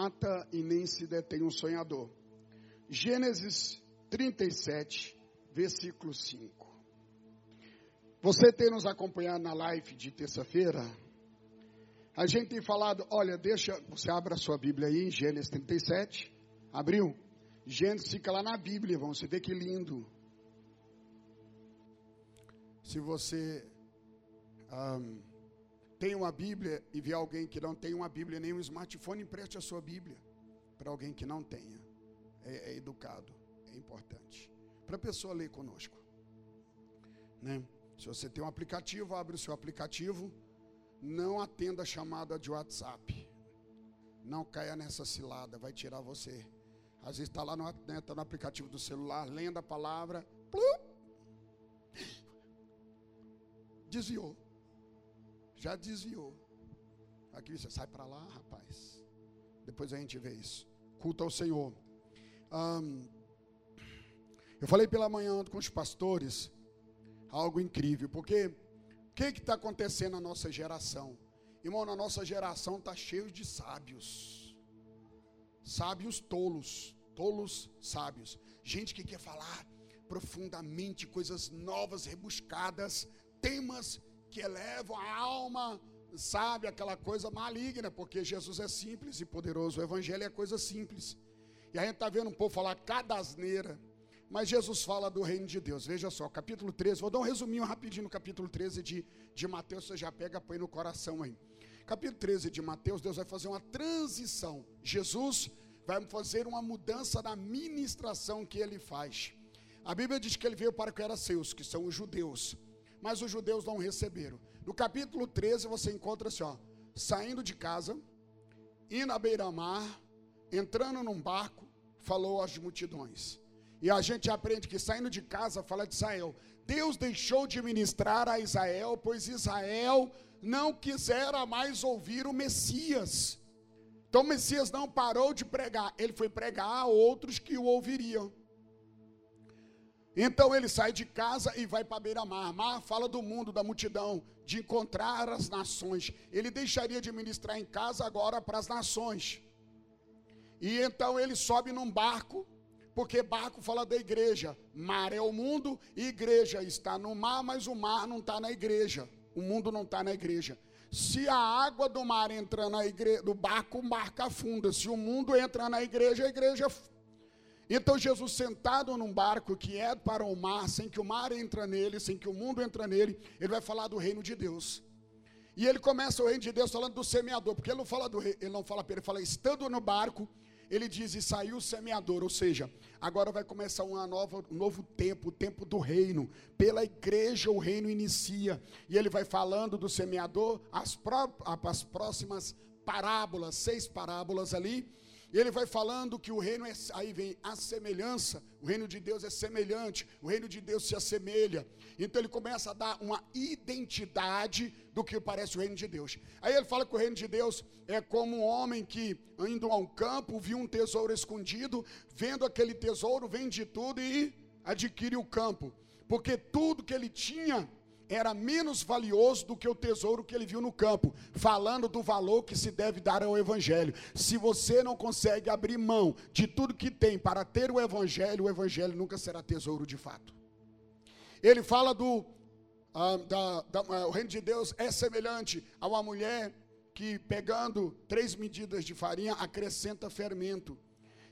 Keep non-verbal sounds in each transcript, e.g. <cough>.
mata e nem se detém um sonhador. Gênesis 37, versículo 5. Você tem nos acompanhado na live de terça-feira? A gente tem falado, olha, deixa, você abra a sua Bíblia aí em Gênesis 37. Abriu? Gênesis fica lá na Bíblia, vamos ver que lindo. Se você um, tem uma Bíblia e vê alguém que não tem uma Bíblia nem um smartphone, empreste a sua Bíblia para alguém que não tenha. É, é educado, é importante. Para a pessoa ler conosco. Né? Se você tem um aplicativo, abre o seu aplicativo. Não atenda a chamada de WhatsApp. Não caia nessa cilada, vai tirar você. Às vezes está lá no, né, tá no aplicativo do celular, lendo a palavra. Plup, desviou já desviou. Aqui você sai para lá, rapaz. Depois a gente vê isso. Culto ao Senhor. Eu falei pela manhã com os pastores algo incrível, porque o que está acontecendo na nossa geração? Irmão, na nossa geração está cheio de sábios. Sábios tolos, tolos sábios. Gente que quer falar profundamente coisas novas, rebuscadas, temas que elevam a alma, sabe, aquela coisa maligna, porque Jesus é simples e poderoso, o Evangelho é coisa simples. E a gente está vendo um povo falar cada asneira, mas Jesus fala do reino de Deus. Veja só, capítulo 13, vou dar um resuminho rapidinho no capítulo 13 de, de Mateus, você já pega, põe no coração aí. Capítulo 13 de Mateus, Deus vai fazer uma transição. Jesus vai fazer uma mudança na ministração que ele faz. A Bíblia diz que ele veio para que era seus, que são os judeus mas os judeus não receberam. No capítulo 13 você encontra assim, ó, saindo de casa, indo à beira-mar, entrando num barco, falou às multidões. E a gente aprende que saindo de casa fala de Israel. Deus deixou de ministrar a Israel, pois Israel não quisera mais ouvir o Messias. Então o Messias não parou de pregar, ele foi pregar a outros que o ouviriam. Então ele sai de casa e vai para beira-mar. Mar fala do mundo, da multidão, de encontrar as nações. Ele deixaria de ministrar em casa agora para as nações. E então ele sobe num barco, porque barco fala da igreja. Mar é o mundo e igreja está no mar, mas o mar não está na igreja. O mundo não está na igreja. Se a água do mar entra na igreja, do barco, o barco afunda. Se o mundo entra na igreja, a igreja então Jesus sentado num barco que é para o mar, sem que o mar entra nele, sem que o mundo entra nele, ele vai falar do reino de Deus. E ele começa o reino de Deus falando do semeador, porque ele não fala do rei, ele não fala para ele, fala estando no barco, ele diz e saiu o semeador, ou seja, agora vai começar uma nova, um novo tempo, o tempo do reino. Pela igreja o reino inicia. E ele vai falando do semeador, as, pró as próximas parábolas, seis parábolas ali, e ele vai falando que o reino é, aí vem a semelhança, o reino de Deus é semelhante, o reino de Deus se assemelha. Então ele começa a dar uma identidade do que parece o reino de Deus. Aí ele fala que o reino de Deus é como um homem que, indo a um campo, viu um tesouro escondido, vendo aquele tesouro, vende tudo e adquire o campo. Porque tudo que ele tinha era menos valioso do que o tesouro que ele viu no campo, falando do valor que se deve dar ao evangelho. Se você não consegue abrir mão de tudo que tem para ter o evangelho, o evangelho nunca será tesouro de fato. Ele fala do ah, da, da, ah, o reino de Deus é semelhante a uma mulher que pegando três medidas de farinha acrescenta fermento.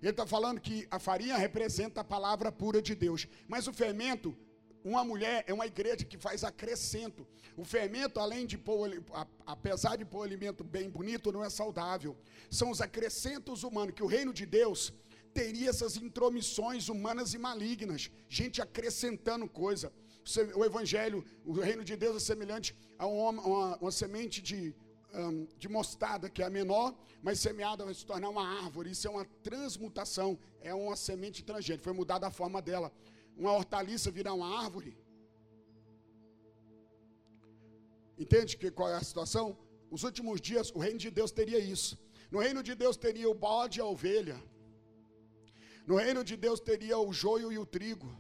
Ele está falando que a farinha representa a palavra pura de Deus, mas o fermento uma mulher é uma igreja que faz acrescento. O fermento, além de pôr, apesar de pôr alimento bem bonito, não é saudável. São os acrescentos humanos, que o reino de Deus teria essas intromissões humanas e malignas, gente acrescentando coisa. O evangelho, o reino de Deus é semelhante a uma, uma, uma semente de, um, de mostarda, que é a menor, mas semeada vai se tornar uma árvore. Isso é uma transmutação, é uma semente transgênica, foi mudada a forma dela uma hortaliça virar uma árvore? Entende que, qual é a situação? Os últimos dias, o reino de Deus teria isso. No reino de Deus teria o bode e a ovelha. No reino de Deus teria o joio e o trigo.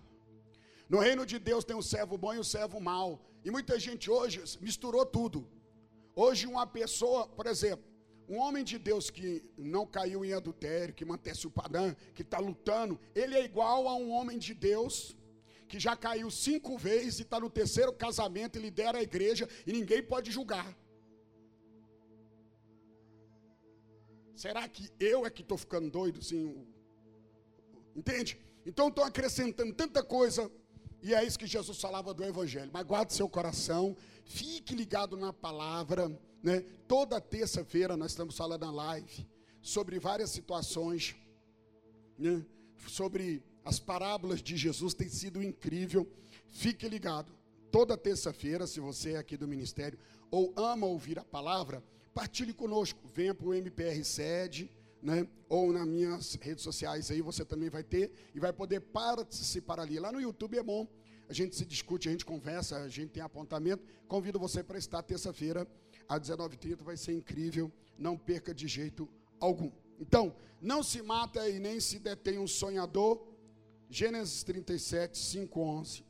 No reino de Deus tem o servo bom e o servo mau. E muita gente hoje misturou tudo. Hoje uma pessoa, por exemplo, um homem de Deus que não caiu em adultério, que mantesse o padrão, que está lutando, ele é igual a um homem de Deus que já caiu cinco vezes e está no terceiro casamento e lidera a igreja e ninguém pode julgar. Será que eu é que estou ficando doido? Sim. Entende? Então estou acrescentando tanta coisa. E é isso que Jesus falava do Evangelho. Mas guarde seu coração, fique ligado na palavra. Né? Toda terça-feira nós estamos falando na live sobre várias situações, né? sobre as parábolas de Jesus, tem sido incrível. Fique ligado. Toda terça-feira, se você é aqui do ministério ou ama ouvir a palavra, partilhe conosco. Venha para o MPR Sede, né? ou nas minhas redes sociais aí, você também vai ter e vai poder participar ali. Lá no YouTube é bom. A gente se discute, a gente conversa, a gente tem apontamento. Convido você para estar terça-feira às 19h30, vai ser incrível, não perca de jeito algum. Então, não se mata e nem se detém um sonhador. Gênesis 37, 5, 11.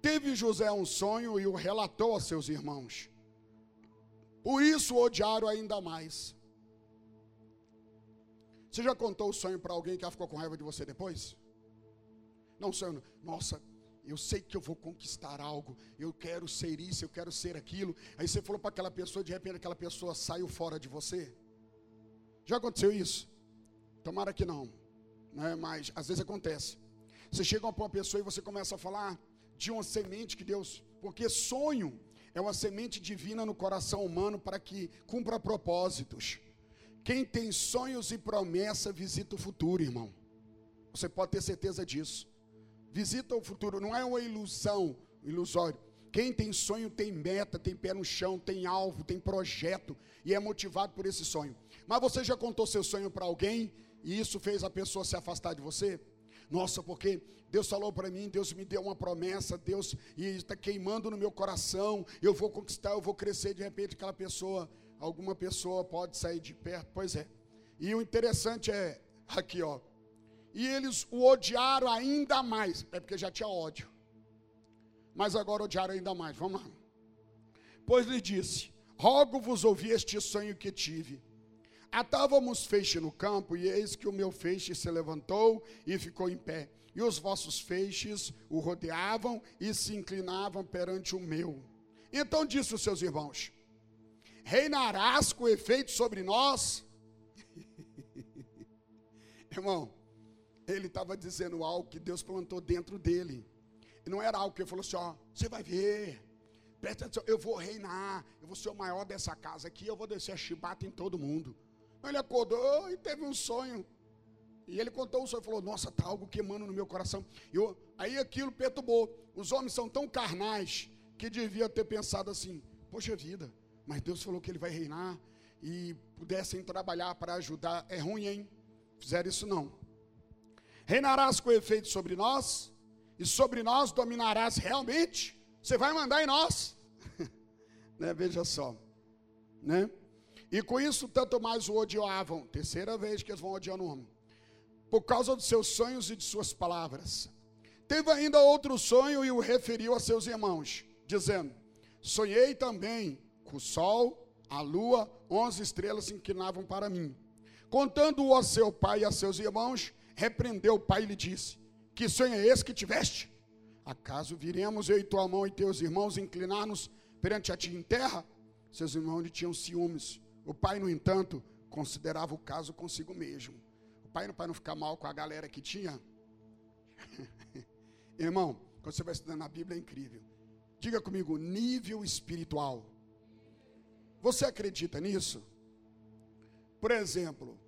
Teve José um sonho e o relatou a seus irmãos. Por isso o odiaram ainda mais. Você já contou o sonho para alguém que ficou com raiva de você depois? Não, sonho, nossa, eu sei que eu vou conquistar algo, eu quero ser isso, eu quero ser aquilo. Aí você falou para aquela pessoa, de repente aquela pessoa saiu fora de você. Já aconteceu isso? Tomara que não, né? mas às vezes acontece. Você chega para uma pessoa e você começa a falar de uma semente que Deus, porque sonho é uma semente divina no coração humano para que cumpra propósitos. Quem tem sonhos e promessa visita o futuro, irmão. Você pode ter certeza disso visita o futuro, não é uma ilusão, ilusório. Quem tem sonho tem meta, tem pé no chão, tem alvo, tem projeto e é motivado por esse sonho. Mas você já contou seu sonho para alguém e isso fez a pessoa se afastar de você? Nossa, porque Deus falou para mim, Deus me deu uma promessa, Deus está queimando no meu coração. Eu vou conquistar, eu vou crescer. De repente, aquela pessoa, alguma pessoa pode sair de perto. Pois é. E o interessante é aqui, ó e eles o odiaram ainda mais. É porque já tinha ódio. Mas agora odiaram ainda mais. Vamos lá. Pois lhe disse: Rogo-vos ouvir este sonho que tive. Atávamos feixe no campo, e eis que o meu feixe se levantou e ficou em pé. E os vossos feixes o rodeavam e se inclinavam perante o meu. Então disse os seus irmãos: Reinarás com efeito sobre nós? <laughs> Irmão, ele estava dizendo algo que Deus plantou dentro dele. E não era algo que ele falou assim: ó, você vai ver, presta atenção, eu vou reinar, eu vou ser o maior dessa casa aqui, eu vou descer a chibata em todo mundo. Ele acordou e teve um sonho. E ele contou o sonho e falou: Nossa, está algo queimando no meu coração. Eu, aí aquilo perturbou. Os homens são tão carnais que devia ter pensado assim: Poxa vida, mas Deus falou que ele vai reinar e pudessem trabalhar para ajudar. É ruim, hein? Fizeram isso não. Reinarás com efeito sobre nós, e sobre nós dominarás realmente. Você vai mandar em nós. <laughs> né? Veja só. Né? E com isso, tanto mais o odiavam. Terceira vez que eles vão odiar o homem. Por causa dos seus sonhos e de suas palavras. Teve ainda outro sonho e o referiu a seus irmãos, dizendo: Sonhei também o sol, a lua, onze estrelas se inclinavam para mim. Contando-o a seu pai e a seus irmãos, repreendeu o pai e lhe disse: Que sonho é esse que tiveste? Acaso viremos eu e tua mão e teus irmãos inclinar-nos perante a ti em terra? Seus irmãos lhe tinham ciúmes. O pai, no entanto, considerava o caso consigo mesmo. O pai, para não ficar mal com a galera que tinha. <laughs> Irmão, quando você vai estudando a Bíblia é incrível. Diga comigo, nível espiritual. Você acredita nisso? Por exemplo,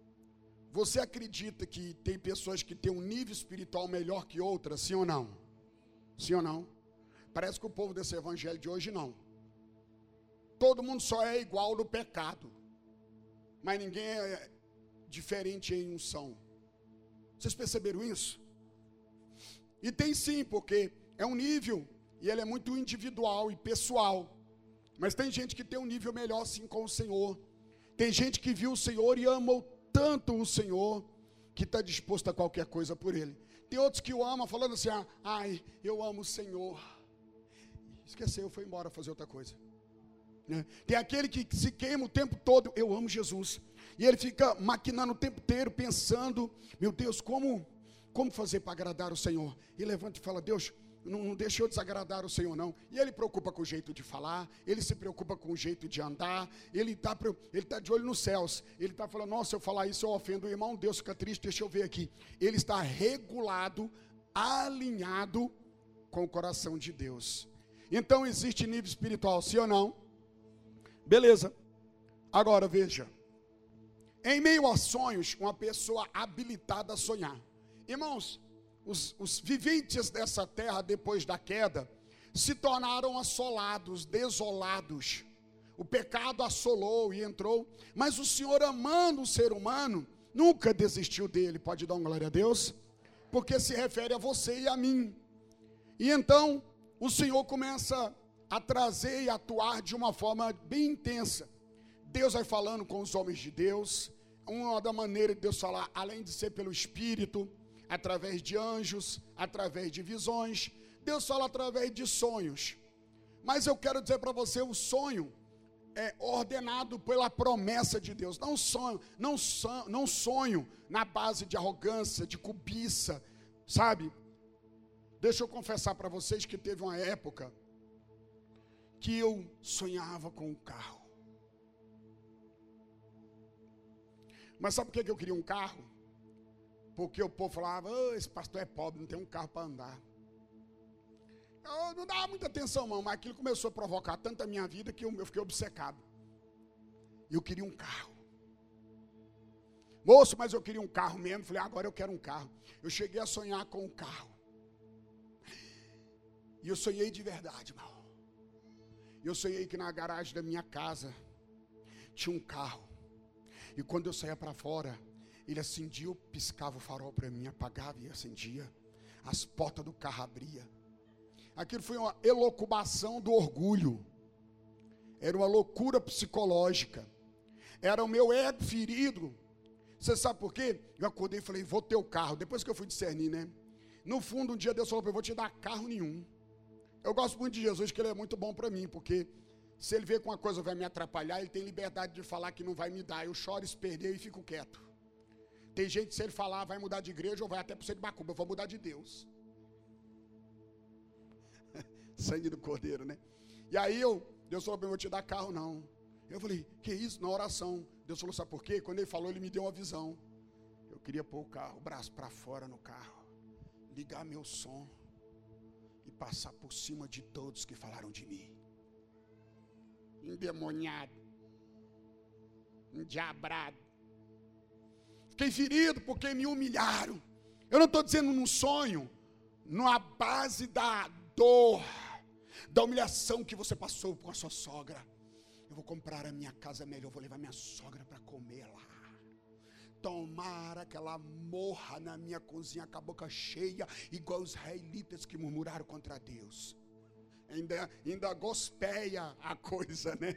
você acredita que tem pessoas que têm um nível espiritual melhor que outras, sim ou não? Sim ou não? Parece que o povo desse evangelho de hoje não. Todo mundo só é igual no pecado, mas ninguém é diferente em unção. Vocês perceberam isso? E tem sim, porque é um nível e ele é muito individual e pessoal. Mas tem gente que tem um nível melhor sim com o Senhor. Tem gente que viu o Senhor e ama o tanto o Senhor que está disposto a qualquer coisa por Ele. Tem outros que o amam falando assim: ah, ai, eu amo o Senhor. Esqueceu, foi embora fazer outra coisa. Né? Tem aquele que se queima o tempo todo, eu amo Jesus. E ele fica maquinando o tempo inteiro, pensando, meu Deus, como, como fazer para agradar o Senhor? E levanta e fala, Deus, não, não deixa eu desagradar o Senhor, não. E ele preocupa com o jeito de falar, ele se preocupa com o jeito de andar, ele está ele tá de olho nos céus. Ele está falando, nossa, eu falar isso, eu ofendo o irmão, Deus fica triste, deixa eu ver aqui. Ele está regulado, alinhado com o coração de Deus. Então existe nível espiritual, sim ou não? Beleza. Agora veja. Em meio a sonhos, uma pessoa habilitada a sonhar. Irmãos, os, os viventes dessa terra depois da queda se tornaram assolados, desolados. O pecado assolou e entrou, mas o Senhor, amando o ser humano, nunca desistiu dele. Pode dar uma glória a Deus? Porque se refere a você e a mim. E então, o Senhor começa a trazer e atuar de uma forma bem intensa. Deus vai falando com os homens de Deus. Uma da maneira de Deus falar, além de ser pelo Espírito, através de anjos, através de visões. Deus fala através de sonhos. Mas eu quero dizer para você, o sonho é ordenado pela promessa de Deus. Não sonho, não sonho, não sonho na base de arrogância, de cobiça, sabe? Deixa eu confessar para vocês que teve uma época que eu sonhava com um carro. Mas sabe por que eu queria um carro? Porque o povo falava, oh, esse pastor é pobre, não tem um carro para andar. Eu não dava muita atenção, não, mas aquilo começou a provocar tanto a minha vida que eu, fiquei obcecado. Eu queria um carro. Moço, mas eu queria um carro mesmo. Falei, agora eu quero um carro. Eu cheguei a sonhar com um carro. E eu sonhei de verdade, irmão. Eu sonhei que na garagem da minha casa tinha um carro. E quando eu saía para fora, ele acendia, piscava o farol para mim, apagava e acendia. As portas do carro abria. Aquilo foi uma elocubação do orgulho. Era uma loucura psicológica. Era o meu ego ferido. Você sabe por quê? Eu acordei e falei, vou ter o carro. Depois que eu fui discernir, né? No fundo, um dia Deus falou para eu vou te dar carro nenhum. Eu gosto muito de Jesus, que ele é muito bom para mim, porque se ele vê que uma coisa vai me atrapalhar, ele tem liberdade de falar que não vai me dar. Eu choro, esperneio e fico quieto. Tem gente, se ele falar, vai mudar de igreja ou vai até para o de Bacuba, eu vou mudar de Deus. <laughs> Sangue do cordeiro, né? E aí eu, Deus falou mim, vou te dar carro, não. Eu falei, que isso? Na oração. Deus falou, sabe por quê? Quando ele falou, ele me deu uma visão. Eu queria pôr o carro, o braço para fora no carro, ligar meu som e passar por cima de todos que falaram de mim. Endemoniado, endiabrado Fiquei ferido porque me humilharam. Eu não estou dizendo num sonho, na base da dor, da humilhação que você passou com a sua sogra. Eu vou comprar a minha casa melhor, eu vou levar minha sogra para comer lá. Tomara que ela morra na minha cozinha com a boca cheia, igual os israelitas que murmuraram contra Deus. Ainda, ainda gospeia a coisa, né?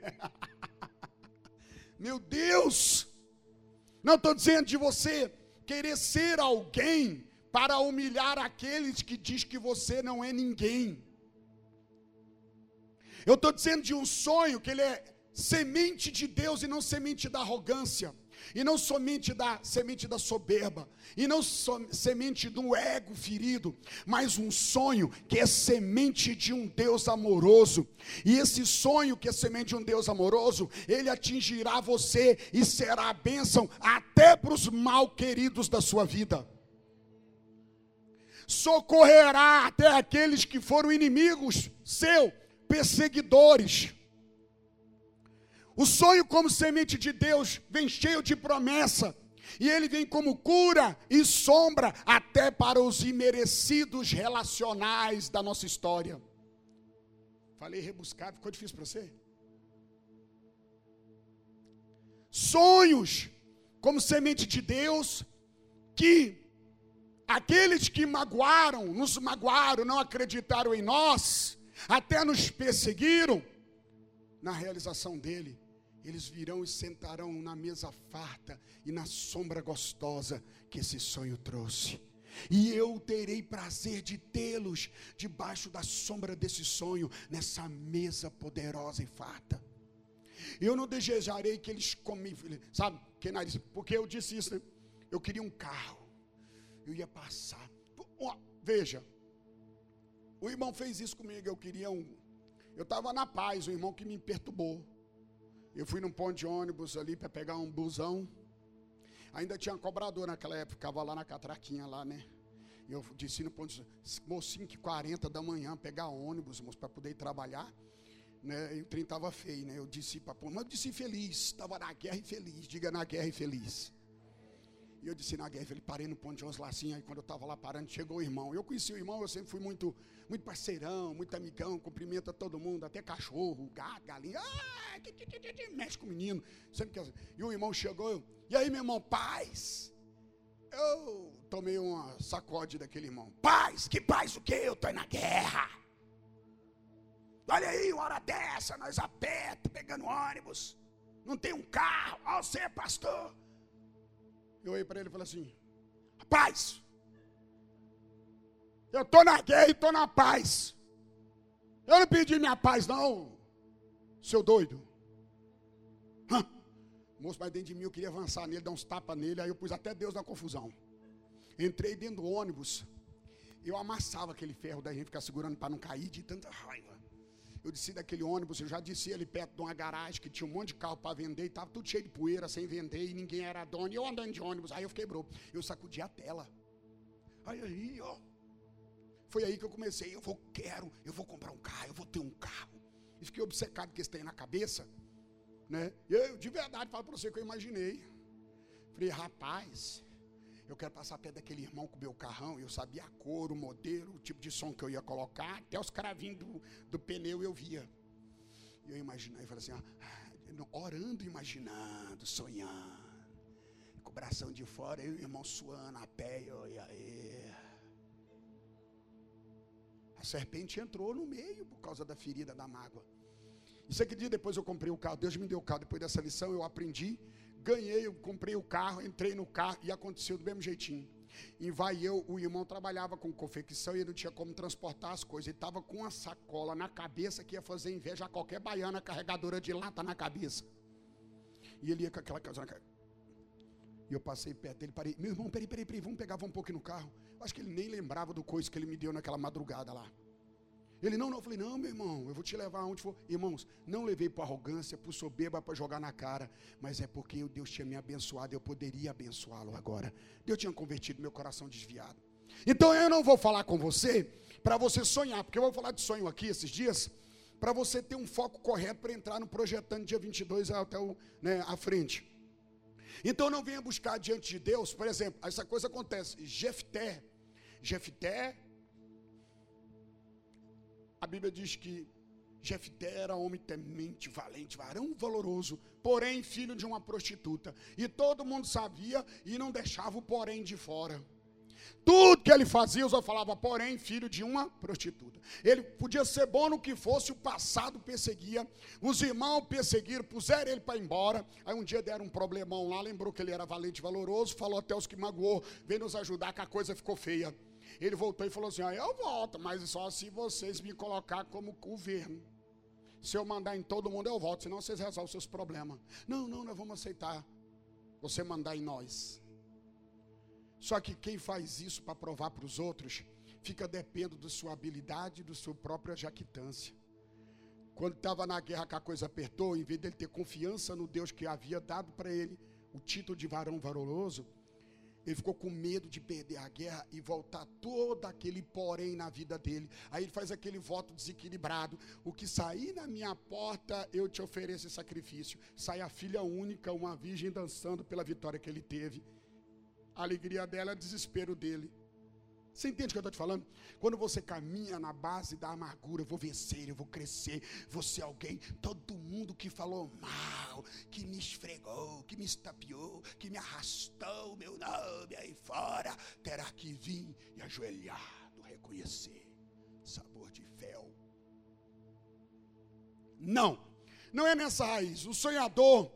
<laughs> Meu Deus! Não estou dizendo de você querer ser alguém para humilhar aqueles que diz que você não é ninguém. Eu estou dizendo de um sonho que ele é semente de Deus e não semente da arrogância e não somente da semente da soberba, e não semente do ego ferido, mas um sonho que é semente de um Deus amoroso. E esse sonho que é semente de um Deus amoroso, ele atingirá você e será a bênção até para os mal queridos da sua vida. Socorrerá até aqueles que foram inimigos seu, perseguidores o sonho, como semente de Deus, vem cheio de promessa. E ele vem como cura e sombra até para os imerecidos relacionais da nossa história. Falei rebuscado, ficou difícil para você? Sonhos, como semente de Deus, que aqueles que magoaram, nos magoaram, não acreditaram em nós, até nos perseguiram, na realização dele, eles virão e sentarão na mesa farta e na sombra gostosa que esse sonho trouxe. E eu terei prazer de tê-los debaixo da sombra desse sonho, nessa mesa poderosa e farta. Eu não desejarei que eles comem, sabe? Que nariz, porque eu disse isso, né? eu queria um carro. Eu ia passar. Veja, o irmão fez isso comigo, eu queria um. Eu estava na paz, o irmão que me perturbou. Eu fui num ponto de ônibus ali para pegar um busão. Ainda tinha cobrador naquela época, ficava lá na catraquinha lá, né? Eu disse no ponto, moço, 5 h 40 da manhã, pegar ônibus, moço, para poder ir trabalhar. Né? E o trem estava feio, né? Eu disse para mas eu disse feliz, estava na guerra e feliz, diga na guerra e feliz. E eu disse na guerra, ele parei no ponto de uns lacinhos, aí quando eu estava lá parando, chegou o irmão. Eu conheci o irmão, eu sempre fui muito, muito parceirão, muito amigão, cumprimenta todo mundo, até cachorro, gato, galinha, ah, mexe com o menino. Sempre que... E o irmão chegou, e aí meu irmão, paz. Eu tomei uma sacode daquele irmão. Paz, que paz o quê? Eu estou na guerra. Olha aí, uma hora dessa, nós aperta, pegando ônibus. Não tem um carro. Ó, você pastor. Eu olhei para ele e falei assim: Rapaz, eu estou na guerra e estou na paz. Eu não pedi minha paz, não, seu doido. Hã? Moço mais dentro de mim, eu queria avançar nele, dar uns tapas nele, aí eu pus até Deus na confusão. Entrei dentro do ônibus, eu amassava aquele ferro da gente ficar segurando para não cair de tanta raiva. Eu desci daquele ônibus, eu já desci ali perto de uma garagem que tinha um monte de carro para vender e estava tudo cheio de poeira, sem vender e ninguém era dono. E eu andando de ônibus, aí eu fiquei bro. Eu sacudi a tela. Aí aí, ó. Foi aí que eu comecei, eu vou, quero, eu vou comprar um carro, eu vou ter um carro. E fiquei obcecado com esse tem na cabeça. Né? E eu, de verdade, falo para você que eu imaginei. Falei, rapaz, eu quero passar perto daquele irmão com o meu carrão. Eu sabia a cor, o modelo, o tipo de som que eu ia colocar. Até os cravinhos do, do pneu eu via. E eu imaginei, eu falei assim, ó, orando, imaginando, sonhando. Com o bração de fora, eu e o irmão suando a pé, e aí. A serpente entrou no meio por causa da ferida da mágoa. Isso aqui depois eu comprei o carro. Deus me deu o carro. Depois dessa lição eu aprendi ganhei, eu comprei o carro, entrei no carro e aconteceu do mesmo jeitinho. E vai eu, o irmão trabalhava com confecção e não tinha como transportar as coisas. Ele estava com uma sacola na cabeça que ia fazer inveja a qualquer baiana carregadora de lata na cabeça. E ele ia com aquela casa na cabeça. E eu passei perto dele, parei. Meu irmão, peraí, peraí, peraí, vamos pegar um pouco no carro. Acho que ele nem lembrava do coisa que ele me deu naquela madrugada lá. Ele, não, não. Eu falei, não, meu irmão, eu vou te levar aonde for. Irmãos, não levei por arrogância, por soberba, para jogar na cara. Mas é porque Deus tinha me abençoado, eu poderia abençoá-lo agora. Deus tinha convertido meu coração desviado. Então eu não vou falar com você para você sonhar, porque eu vou falar de sonho aqui esses dias, para você ter um foco correto para entrar no projetando dia 22 até o, né, à frente. Então não venha buscar diante de Deus, por exemplo, essa coisa acontece. Jefté, Jefté a Bíblia diz que Jefté era homem temente, valente, varão valoroso, porém filho de uma prostituta. E todo mundo sabia e não deixava o porém de fora. Tudo que ele fazia, só falava, porém, filho de uma prostituta. Ele podia ser bom no que fosse, o passado perseguia, os irmãos perseguiram, puseram ele para ir embora. Aí um dia deram um problemão lá, lembrou que ele era valente e valoroso, falou até os que magoou, vem nos ajudar que a coisa ficou feia. Ele voltou e falou assim: ah, Eu volto, mas só se vocês me colocar como governo. Se eu mandar em todo mundo, eu volto, senão vocês resolvem seus problemas. Não, não, nós vamos aceitar você mandar em nós. Só que quem faz isso para provar para os outros, fica dependendo da sua habilidade e da sua própria jactância. Quando estava na guerra que a coisa apertou, em vez dele ter confiança no Deus que havia dado para ele o título de varão valoroso, ele ficou com medo de perder a guerra e voltar todo aquele porém na vida dele. Aí ele faz aquele voto desequilibrado. O que sair na minha porta, eu te ofereço sacrifício. Sai a filha única, uma virgem dançando pela vitória que ele teve. A alegria dela, é desespero dele. Você entende o que eu estou te falando? Quando você caminha na base da amargura, eu vou vencer, eu vou crescer, vou ser alguém. Todo mundo que falou mal, que me esfregou, que me estapeou, que me arrastou meu nome aí fora, terá que vir e ajoelhado reconhecer sabor de fel. Não, não é nessa raiz. O sonhador,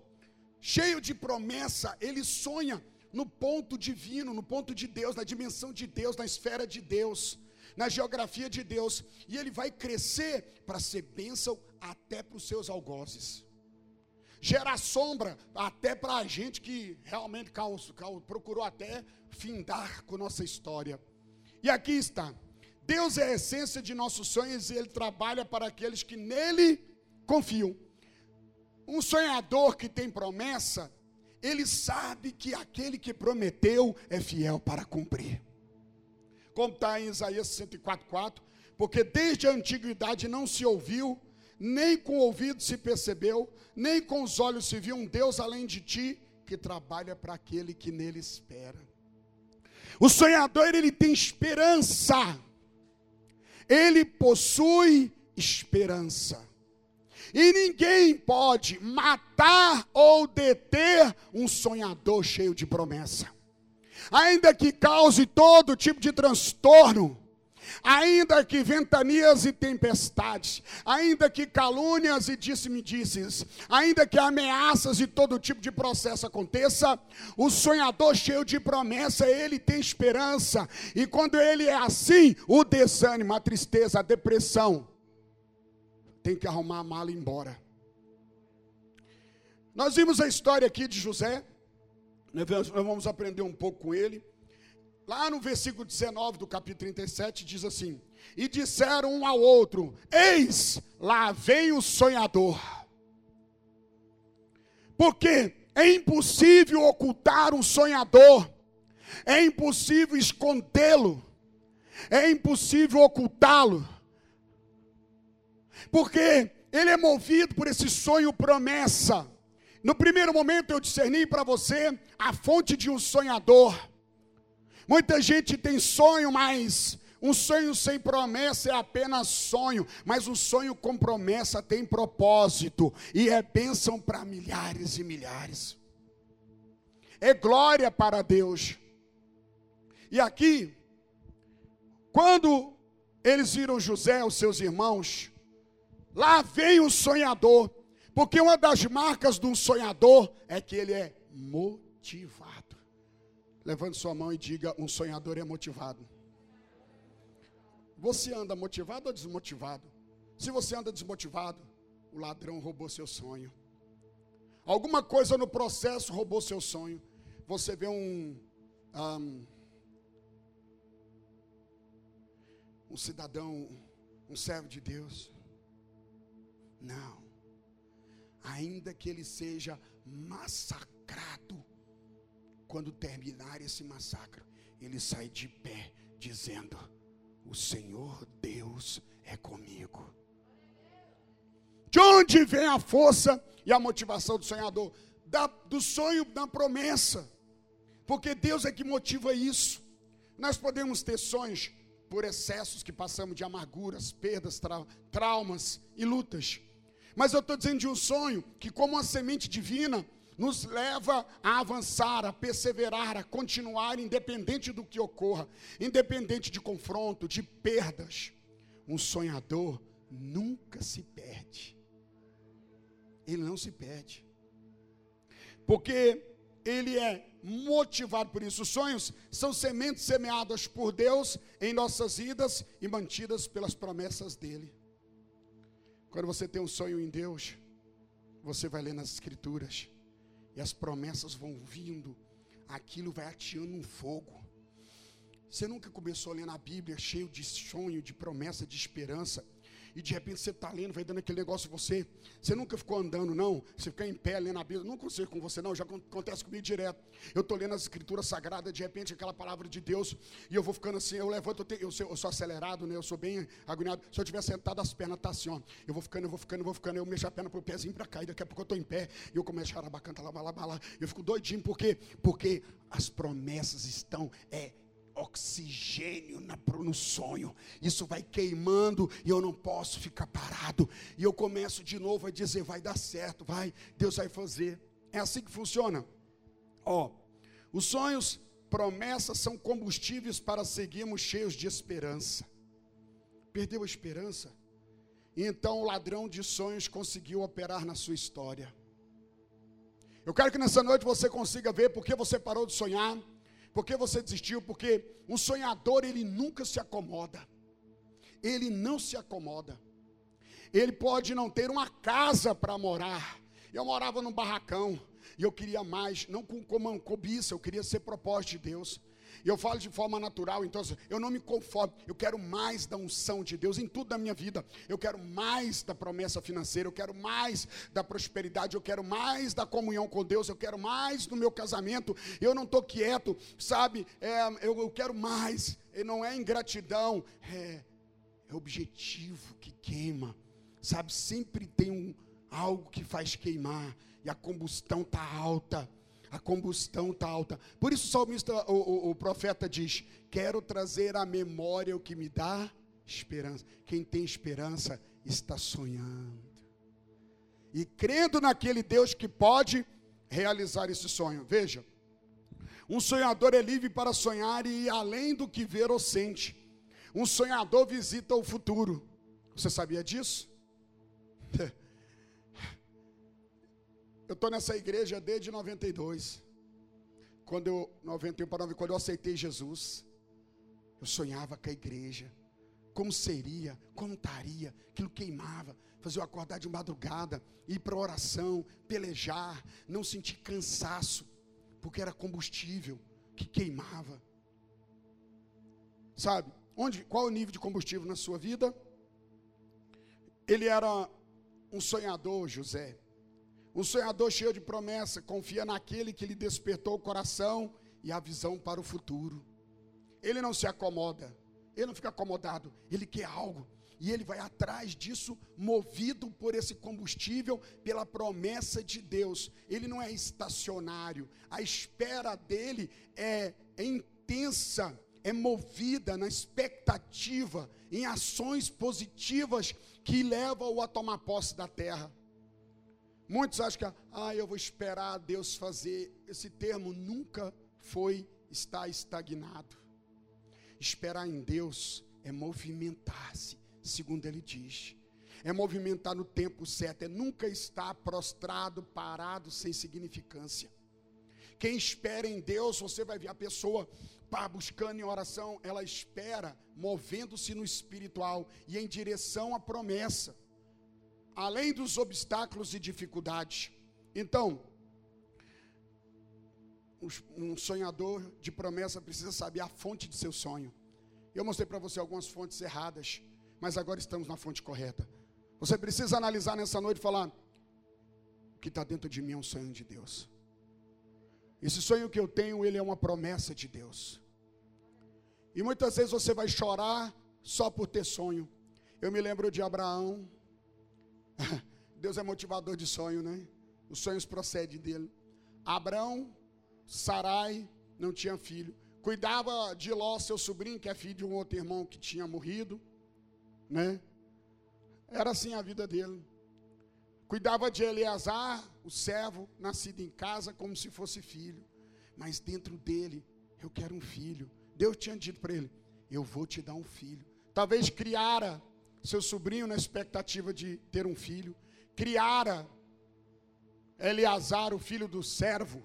cheio de promessa, ele sonha no ponto divino, no ponto de Deus, na dimensão de Deus, na esfera de Deus, na geografia de Deus, e ele vai crescer para ser bênção até para os seus algozes. gera sombra até para a gente que realmente procurou até findar com nossa história. E aqui está. Deus é a essência de nossos sonhos e Ele trabalha para aqueles que nele confiam. Um sonhador que tem promessa, ele sabe que aquele que prometeu é fiel para cumprir. Como está em Isaías 64,4, porque desde a antiguidade não se ouviu, nem com o ouvido se percebeu, nem com os olhos se viu um Deus além de ti, que trabalha para aquele que nele espera. O sonhador, ele tem esperança, ele possui esperança. E ninguém pode matar ou deter um sonhador cheio de promessa. Ainda que cause todo tipo de transtorno, ainda que ventanias e tempestades, ainda que calúnias e disse-me-disses, ainda que ameaças e todo tipo de processo aconteça, o sonhador cheio de promessa, ele tem esperança, e quando ele é assim, o desânimo, a tristeza, a depressão, tem que arrumar a mala e ir embora. Nós vimos a história aqui de José, nós vamos aprender um pouco com ele. Lá no versículo 19 do capítulo 37 diz assim: E disseram um ao outro: Eis, lá vem o sonhador. Porque é impossível ocultar um sonhador, é impossível escondê-lo, é impossível ocultá-lo porque ele é movido por esse sonho promessa. No primeiro momento eu discerni para você a fonte de um sonhador. Muita gente tem sonho, mas um sonho sem promessa é apenas sonho, mas um sonho com promessa tem propósito e é bênção para milhares e milhares. É glória para Deus. E aqui, quando eles viram José, os seus irmãos, Lá vem o sonhador. Porque uma das marcas de um sonhador é que ele é motivado. Levante sua mão e diga: um sonhador é motivado. Você anda motivado ou desmotivado? Se você anda desmotivado, o ladrão roubou seu sonho. Alguma coisa no processo roubou seu sonho. Você vê um, um, um cidadão, um servo de Deus, não. Ainda que ele seja massacrado, quando terminar esse massacre, ele sai de pé, dizendo: O Senhor Deus é comigo. De onde vem a força e a motivação do sonhador? Da, do sonho da promessa. Porque Deus é que motiva isso. Nós podemos ter sonhos por excessos que passamos de amarguras, perdas, trau traumas e lutas. Mas eu estou dizendo de um sonho que, como uma semente divina, nos leva a avançar, a perseverar, a continuar, independente do que ocorra, independente de confronto, de perdas. Um sonhador nunca se perde. Ele não se perde. Porque ele é motivado por isso. Os sonhos são sementes semeadas por Deus em nossas vidas e mantidas pelas promessas dele. Quando você tem um sonho em Deus, você vai ler nas Escrituras, e as promessas vão vindo, aquilo vai ateando um fogo. Você nunca começou a ler na Bíblia cheio de sonho, de promessa, de esperança, e de repente você está lendo, vai dando aquele negócio você. Você nunca ficou andando, não? Você fica em pé lendo a Bíblia. Não consigo com você, não. Já acontece comigo direto. Eu estou lendo as escrituras sagradas, de repente aquela palavra de Deus, e eu vou ficando assim, eu levanto, eu, tenho, eu, sou, eu sou acelerado, né? Eu sou bem agoniado. Se eu estiver sentado, as pernas estão tá assim, ó. Eu vou ficando, eu vou ficando, eu vou ficando, eu mexo a perna para o pezinho para cá, e daqui a pouco eu estou em pé, e eu começo a lá, lá, lá, lá. Eu fico doidinho, por quê? Porque as promessas estão, é, oxigênio na, no sonho. Isso vai queimando e eu não posso ficar parado. E eu começo de novo a dizer: vai dar certo, vai, Deus vai fazer. É assim que funciona. Ó, os sonhos, promessas são combustíveis para seguirmos cheios de esperança. Perdeu a esperança? Então o ladrão de sonhos conseguiu operar na sua história. Eu quero que nessa noite você consiga ver porque você parou de sonhar por que você desistiu? Porque um sonhador, ele nunca se acomoda. Ele não se acomoda. Ele pode não ter uma casa para morar, Eu morava num barracão e eu queria mais, não com, com cobiça, eu queria ser propósito de Deus. E eu falo de forma natural, então assim, eu não me conformo, eu quero mais da unção de Deus em tudo da minha vida. Eu quero mais da promessa financeira, eu quero mais da prosperidade, eu quero mais da comunhão com Deus, eu quero mais no meu casamento. Eu não estou quieto, sabe? É, eu, eu quero mais. E não é ingratidão, é, é objetivo que queima, sabe? Sempre tem um, algo que faz queimar e a combustão está alta a combustão está alta. Por isso o salmista, o, o, o profeta diz: Quero trazer à memória o que me dá esperança. Quem tem esperança está sonhando. E crendo naquele Deus que pode realizar esse sonho. Veja, um sonhador é livre para sonhar e ir além do que ver ou sente. Um sonhador visita o futuro. Você sabia disso? <laughs> Eu estou nessa igreja desde 92. Quando eu, 91 para 9, quando eu aceitei Jesus, eu sonhava com a igreja. Como seria, como estaria, aquilo queimava. Fazer eu acordar de madrugada, ir para oração, pelejar, não sentir cansaço, porque era combustível que queimava. Sabe? Onde, qual o nível de combustível na sua vida? Ele era um sonhador, José. Um sonhador cheio de promessa confia naquele que lhe despertou o coração e a visão para o futuro. Ele não se acomoda, ele não fica acomodado, ele quer algo. E ele vai atrás disso, movido por esse combustível, pela promessa de Deus. Ele não é estacionário, a espera dele é, é intensa, é movida na expectativa, em ações positivas que levam-o a tomar posse da terra. Muitos acham que, ah, eu vou esperar Deus fazer. Esse termo nunca foi estar estagnado. Esperar em Deus é movimentar-se, segundo ele diz. É movimentar no tempo certo, é nunca estar prostrado, parado, sem significância. Quem espera em Deus, você vai ver a pessoa pá, buscando em oração, ela espera, movendo-se no espiritual e em direção à promessa além dos obstáculos e dificuldades. Então, um sonhador de promessa precisa saber a fonte de seu sonho. Eu mostrei para você algumas fontes erradas, mas agora estamos na fonte correta. Você precisa analisar nessa noite e falar: o que está dentro de mim é um sonho de Deus. Esse sonho que eu tenho, ele é uma promessa de Deus. E muitas vezes você vai chorar só por ter sonho. Eu me lembro de Abraão, <laughs> Deus é motivador de sonho, né? Os sonhos procedem dele. Abraão, Sarai, não tinha filho. Cuidava de Ló, seu sobrinho, que é filho de um outro irmão que tinha morrido, né? Era assim a vida dele. Cuidava de Eleazar, o servo, nascido em casa, como se fosse filho. Mas dentro dele, eu quero um filho. Deus tinha dito para ele: Eu vou te dar um filho. Talvez criara seu sobrinho na expectativa de ter um filho, criara Eleazar, o filho do servo,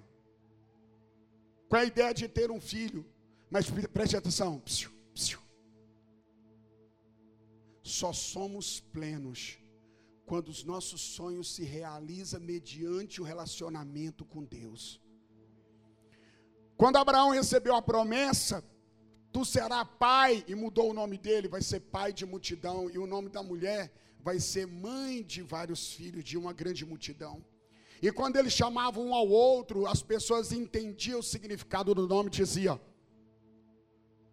com a ideia de ter um filho, mas preste atenção, psiu, psiu. só somos plenos quando os nossos sonhos se realizam mediante o relacionamento com Deus. Quando Abraão recebeu a promessa, Tu serás pai, e mudou o nome dele, vai ser pai de multidão, e o nome da mulher vai ser mãe de vários filhos, de uma grande multidão. E quando eles chamavam um ao outro, as pessoas entendiam o significado do nome e diziam: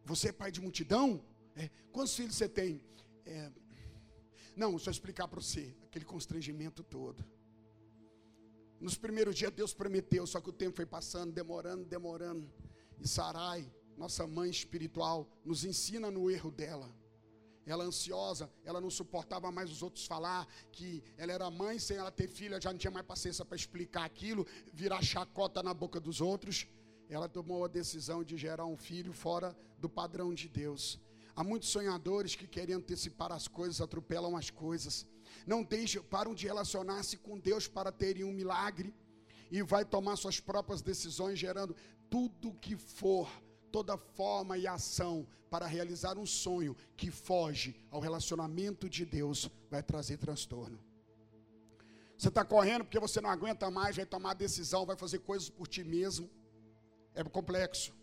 Você é pai de multidão? É, quantos filhos você tem? É, não, eu explicar para você, aquele constrangimento todo. Nos primeiros dias Deus prometeu, só que o tempo foi passando, demorando, demorando. E Sarai, nossa mãe espiritual, nos ensina no erro dela. Ela ansiosa, ela não suportava mais os outros falar que ela era mãe sem ela ter filha, já não tinha mais paciência para explicar aquilo, virar chacota na boca dos outros. Ela tomou a decisão de gerar um filho fora do padrão de Deus. Há muitos sonhadores que querem antecipar as coisas, atropelam as coisas. Não deixam, param de relacionar-se com Deus para terem um milagre e vai tomar suas próprias decisões, gerando tudo que for toda forma e ação para realizar um sonho que foge ao relacionamento de Deus vai trazer transtorno. Você está correndo porque você não aguenta mais, vai tomar decisão, vai fazer coisas por ti mesmo. É complexo.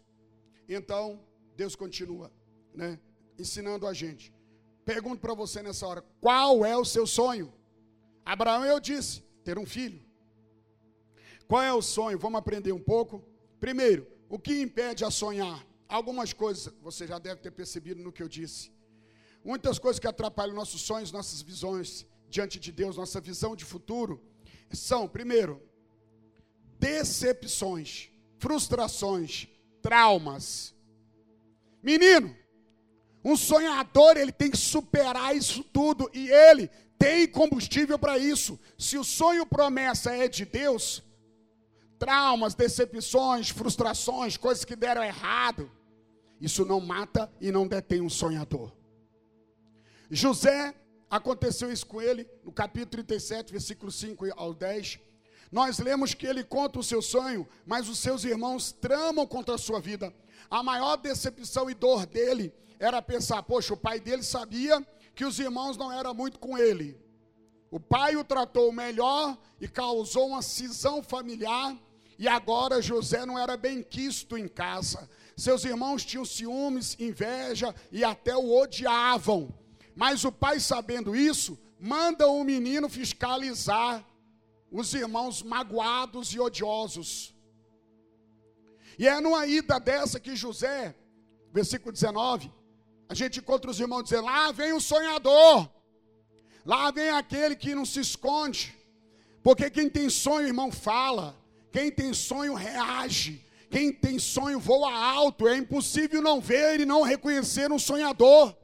Então, Deus continua, né, ensinando a gente. Pergunto para você nessa hora: qual é o seu sonho? Abraão, eu disse, ter um filho. Qual é o sonho? Vamos aprender um pouco. Primeiro, o que impede a sonhar? Algumas coisas você já deve ter percebido no que eu disse. Muitas coisas que atrapalham nossos sonhos, nossas visões diante de Deus, nossa visão de futuro, são, primeiro, decepções, frustrações, traumas. Menino, um sonhador, ele tem que superar isso tudo e ele tem combustível para isso. Se o sonho promessa é de Deus, traumas, decepções, frustrações, coisas que deram errado, isso não mata e não detém um sonhador. José, aconteceu isso com ele, no capítulo 37, versículo 5 ao 10. Nós lemos que ele conta o seu sonho, mas os seus irmãos tramam contra a sua vida. A maior decepção e dor dele era pensar: poxa, o pai dele sabia que os irmãos não eram muito com ele. O pai o tratou melhor e causou uma cisão familiar, e agora José não era bem quisto em casa. Seus irmãos tinham ciúmes, inveja e até o odiavam. Mas o pai, sabendo isso, manda o menino fiscalizar os irmãos magoados e odiosos. E é numa ida dessa que José, versículo 19, a gente encontra os irmãos dizendo: lá vem o sonhador, lá vem aquele que não se esconde, porque quem tem sonho, irmão, fala, quem tem sonho reage, quem tem sonho voa alto, é impossível não ver e não reconhecer um sonhador.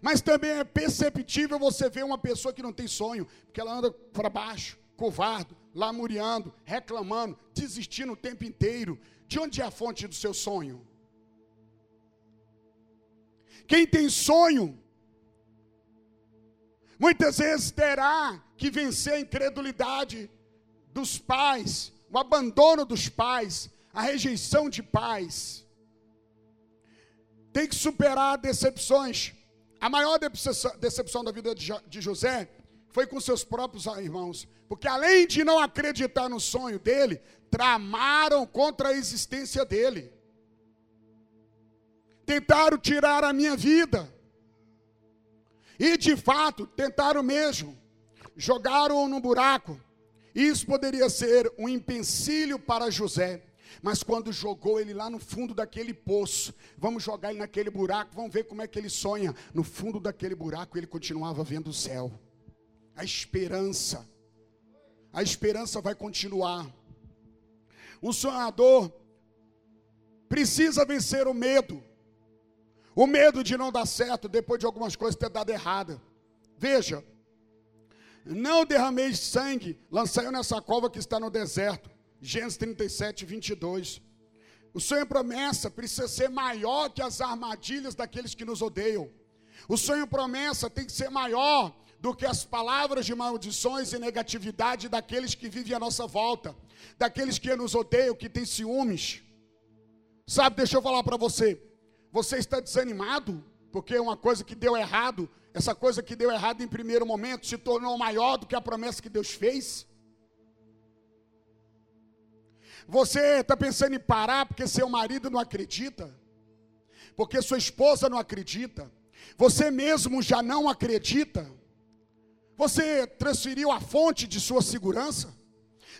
Mas também é perceptível você ver uma pessoa que não tem sonho, porque ela anda para baixo, covardo, lamuriando, reclamando, desistindo o tempo inteiro. De onde é a fonte do seu sonho? Quem tem sonho, muitas vezes terá que vencer a incredulidade dos pais, o abandono dos pais, a rejeição de pais. Tem que superar decepções. A maior decepção da vida de José foi com seus próprios irmãos, porque além de não acreditar no sonho dele, tramaram contra a existência dele. Tentaram tirar a minha vida. E de fato, tentaram mesmo. Jogaram-o no buraco. Isso poderia ser um empecilho para José. Mas quando jogou ele lá no fundo daquele poço, vamos jogar ele naquele buraco, vamos ver como é que ele sonha. No fundo daquele buraco ele continuava vendo o céu. A esperança. A esperança vai continuar. O sonhador precisa vencer o medo. O medo de não dar certo depois de algumas coisas ter dado errada. Veja, não derramei sangue, lancei nessa cova que está no deserto. Gênesis 37, 22. O sonho e promessa precisa ser maior que as armadilhas daqueles que nos odeiam. O sonho e promessa tem que ser maior do que as palavras de maldições e negatividade daqueles que vivem à nossa volta, daqueles que nos odeiam, que têm ciúmes. Sabe, deixa eu falar para você. Você está desanimado porque é uma coisa que deu errado, essa coisa que deu errado em primeiro momento se tornou maior do que a promessa que Deus fez? Você está pensando em parar porque seu marido não acredita? Porque sua esposa não acredita? Você mesmo já não acredita? Você transferiu a fonte de sua segurança?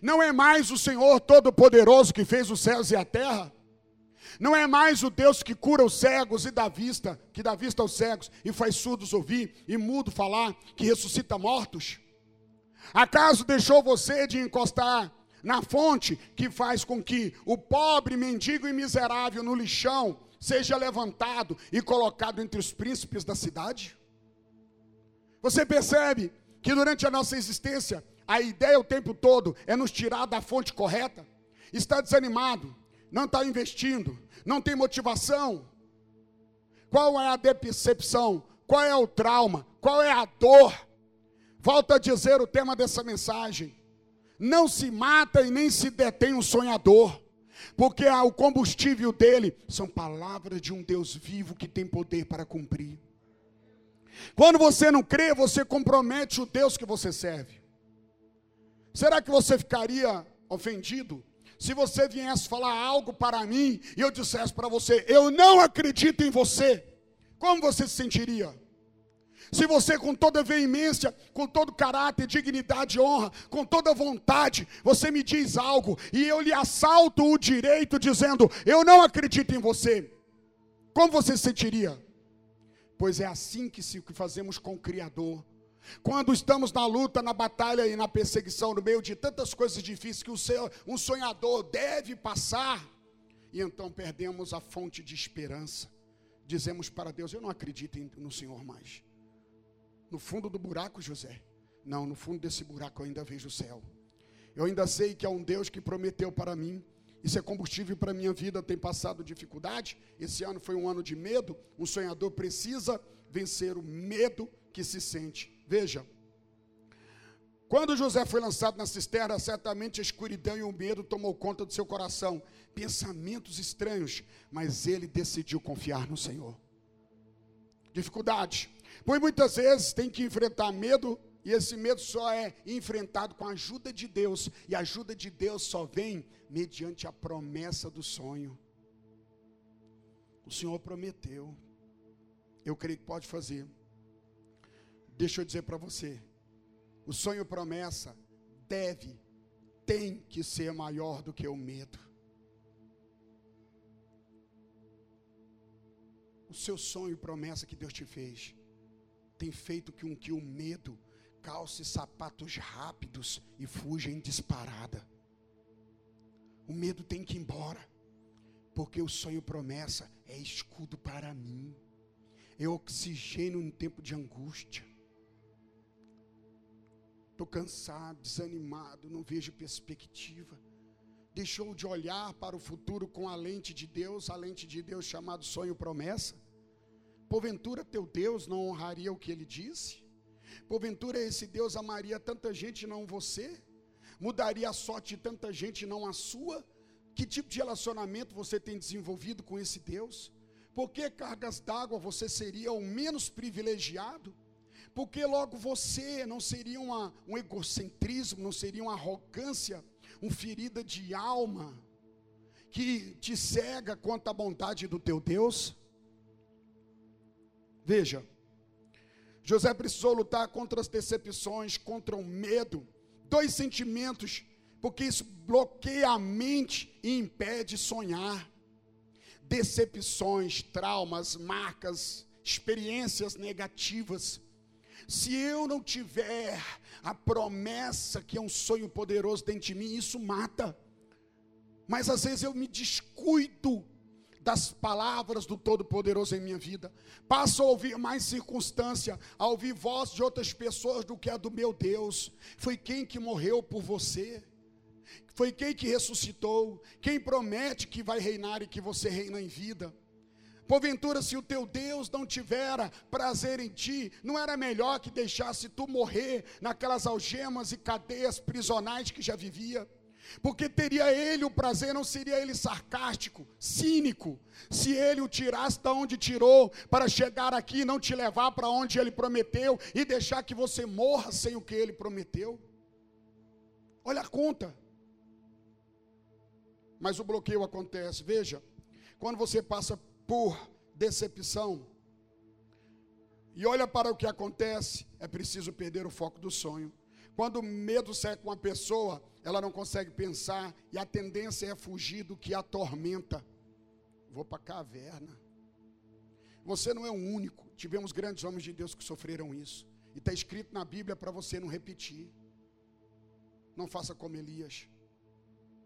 Não é mais o Senhor Todo-Poderoso que fez os céus e a terra? Não é mais o Deus que cura os cegos e dá vista, que dá vista aos cegos e faz surdos ouvir e mudo falar, que ressuscita mortos? Acaso deixou você de encostar na fonte que faz com que o pobre, mendigo e miserável no lixão seja levantado e colocado entre os príncipes da cidade? Você percebe que durante a nossa existência, a ideia o tempo todo é nos tirar da fonte correta? Está desanimado, não está investindo, não tem motivação. Qual é a decepção? Qual é o trauma? Qual é a dor? Volto a dizer o tema dessa mensagem. Não se mata e nem se detém um sonhador, porque o combustível dele são palavras de um Deus vivo que tem poder para cumprir. Quando você não crê, você compromete o Deus que você serve. Será que você ficaria ofendido se você viesse falar algo para mim e eu dissesse para você, eu não acredito em você? Como você se sentiria? Se você, com toda veemência, com todo caráter, dignidade honra, com toda vontade, você me diz algo e eu lhe assalto o direito dizendo, eu não acredito em você, como você se sentiria? Pois é assim que, se, que fazemos com o Criador. Quando estamos na luta, na batalha e na perseguição, no meio de tantas coisas difíceis que um sonhador deve passar, e então perdemos a fonte de esperança. Dizemos para Deus: Eu não acredito no Senhor mais. No fundo do buraco, José. Não, no fundo desse buraco eu ainda vejo o céu. Eu ainda sei que é um Deus que prometeu para mim. Isso é combustível para a minha vida. Tem passado dificuldade. Esse ano foi um ano de medo. Um sonhador precisa vencer o medo que se sente. Veja. Quando José foi lançado na cisterna, certamente a escuridão e o medo tomou conta do seu coração, pensamentos estranhos, mas ele decidiu confiar no Senhor. Dificuldade, Pois muitas vezes tem que enfrentar medo, e esse medo só é enfrentado com a ajuda de Deus, e a ajuda de Deus só vem mediante a promessa do sonho. O Senhor prometeu, eu creio que pode fazer. Deixa eu dizer para você, o sonho promessa deve, tem que ser maior do que o medo. O seu sonho promessa que Deus te fez tem feito com que o medo calce sapatos rápidos e fuja em disparada. O medo tem que ir embora, porque o sonho promessa é escudo para mim, é oxigênio no tempo de angústia. Estou cansado, desanimado, não vejo perspectiva. Deixou de olhar para o futuro com a lente de Deus, a lente de Deus chamado sonho promessa. Porventura teu Deus não honraria o que ele disse? Porventura esse Deus amaria tanta gente não você? Mudaria a sorte de tanta gente não a sua? Que tipo de relacionamento você tem desenvolvido com esse Deus? Por que cargas d'água você seria o menos privilegiado? Porque logo você não seria uma, um egocentrismo, não seria uma arrogância, uma ferida de alma que te cega quanto à bondade do teu Deus? Veja, José precisou lutar contra as decepções, contra o medo, dois sentimentos, porque isso bloqueia a mente e impede sonhar. Decepções, traumas, marcas, experiências negativas. Se eu não tiver a promessa que é um sonho poderoso dentro de mim, isso mata. Mas às vezes eu me descuido das palavras do Todo-Poderoso em minha vida. Passo a ouvir mais circunstância, a ouvir voz de outras pessoas do que a do meu Deus. Foi quem que morreu por você. Foi quem que ressuscitou, quem promete que vai reinar e que você reina em vida. Porventura, se o teu Deus não tivera prazer em ti, não era melhor que deixasse tu morrer naquelas algemas e cadeias prisionais que já vivia? Porque teria ele o prazer, não seria ele sarcástico, cínico, se ele o tirasse da onde tirou, para chegar aqui e não te levar para onde ele prometeu e deixar que você morra sem o que ele prometeu. Olha a conta. Mas o bloqueio acontece, veja, quando você passa por decepção e olha para o que acontece, é preciso perder o foco do sonho. Quando o medo segue uma pessoa, ela não consegue pensar e a tendência é fugir do que atormenta. Vou para a caverna. Você não é o único. Tivemos grandes homens de Deus que sofreram isso. E está escrito na Bíblia para você não repetir. Não faça como Elias.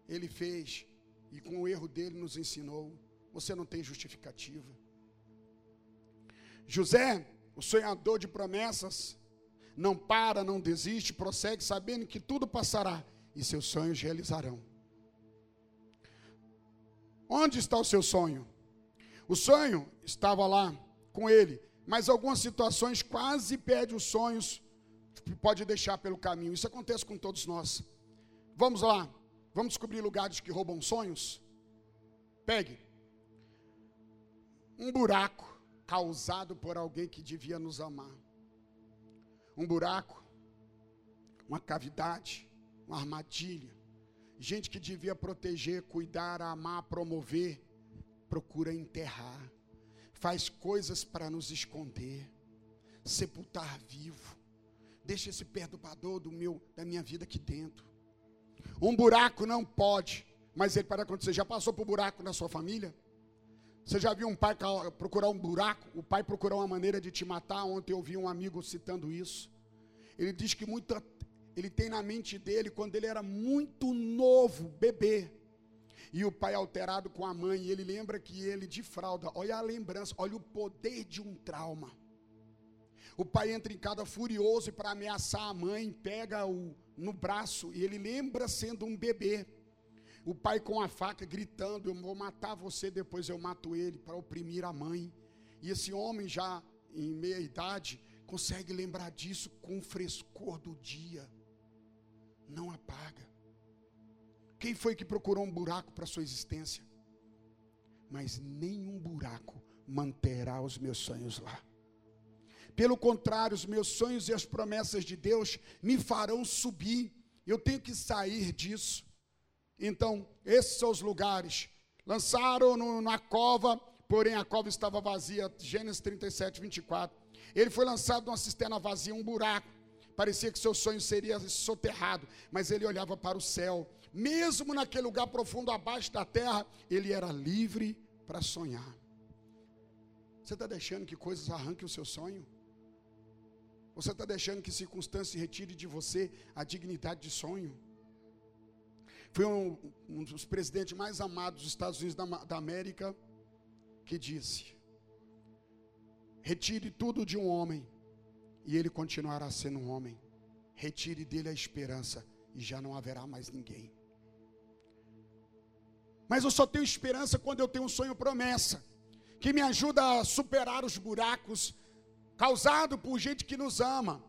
Ele fez e com o erro dele nos ensinou. Você não tem justificativa. José, o sonhador de promessas, não para, não desiste, prossegue, sabendo que tudo passará e seus sonhos realizarão. Onde está o seu sonho? O sonho estava lá com ele, mas algumas situações quase perde os sonhos, pode deixar pelo caminho. Isso acontece com todos nós. Vamos lá, vamos descobrir lugares que roubam sonhos? Pegue um buraco causado por alguém que devia nos amar um buraco, uma cavidade, uma armadilha. Gente que devia proteger, cuidar, amar, promover, procura enterrar, faz coisas para nos esconder, sepultar vivo. Deixa esse perturbador do meu, da minha vida aqui dentro. Um buraco não pode, mas ele para acontecer. Já passou por buraco na sua família? Você já viu um pai procurar um buraco? O pai procurar uma maneira de te matar? Ontem eu ouvi um amigo citando isso. Ele diz que muito, ele tem na mente dele quando ele era muito novo, bebê. E o pai alterado com a mãe, ele lembra que ele de fralda, olha a lembrança, olha o poder de um trauma. O pai entra em casa furioso para ameaçar a mãe, pega-o no braço e ele lembra sendo um bebê. O pai com a faca gritando: Eu vou matar você, depois eu mato ele, para oprimir a mãe. E esse homem, já em meia idade, consegue lembrar disso com o frescor do dia. Não apaga. Quem foi que procurou um buraco para sua existência? Mas nenhum buraco manterá os meus sonhos lá. Pelo contrário, os meus sonhos e as promessas de Deus me farão subir. Eu tenho que sair disso. Então, esses são os lugares. Lançaram no, na cova, porém a cova estava vazia. Gênesis 37, 24. Ele foi lançado numa cisterna vazia, um buraco. Parecia que seu sonho seria soterrado, mas ele olhava para o céu. Mesmo naquele lugar profundo abaixo da terra, ele era livre para sonhar. Você está deixando que coisas arranquem o seu sonho? Você está deixando que circunstâncias retire de você a dignidade de sonho? Foi um, um dos presidentes mais amados dos Estados Unidos da, da América que disse: Retire tudo de um homem e ele continuará sendo um homem. Retire dele a esperança e já não haverá mais ninguém. Mas eu só tenho esperança quando eu tenho um sonho promessa, que me ajuda a superar os buracos causados por gente que nos ama,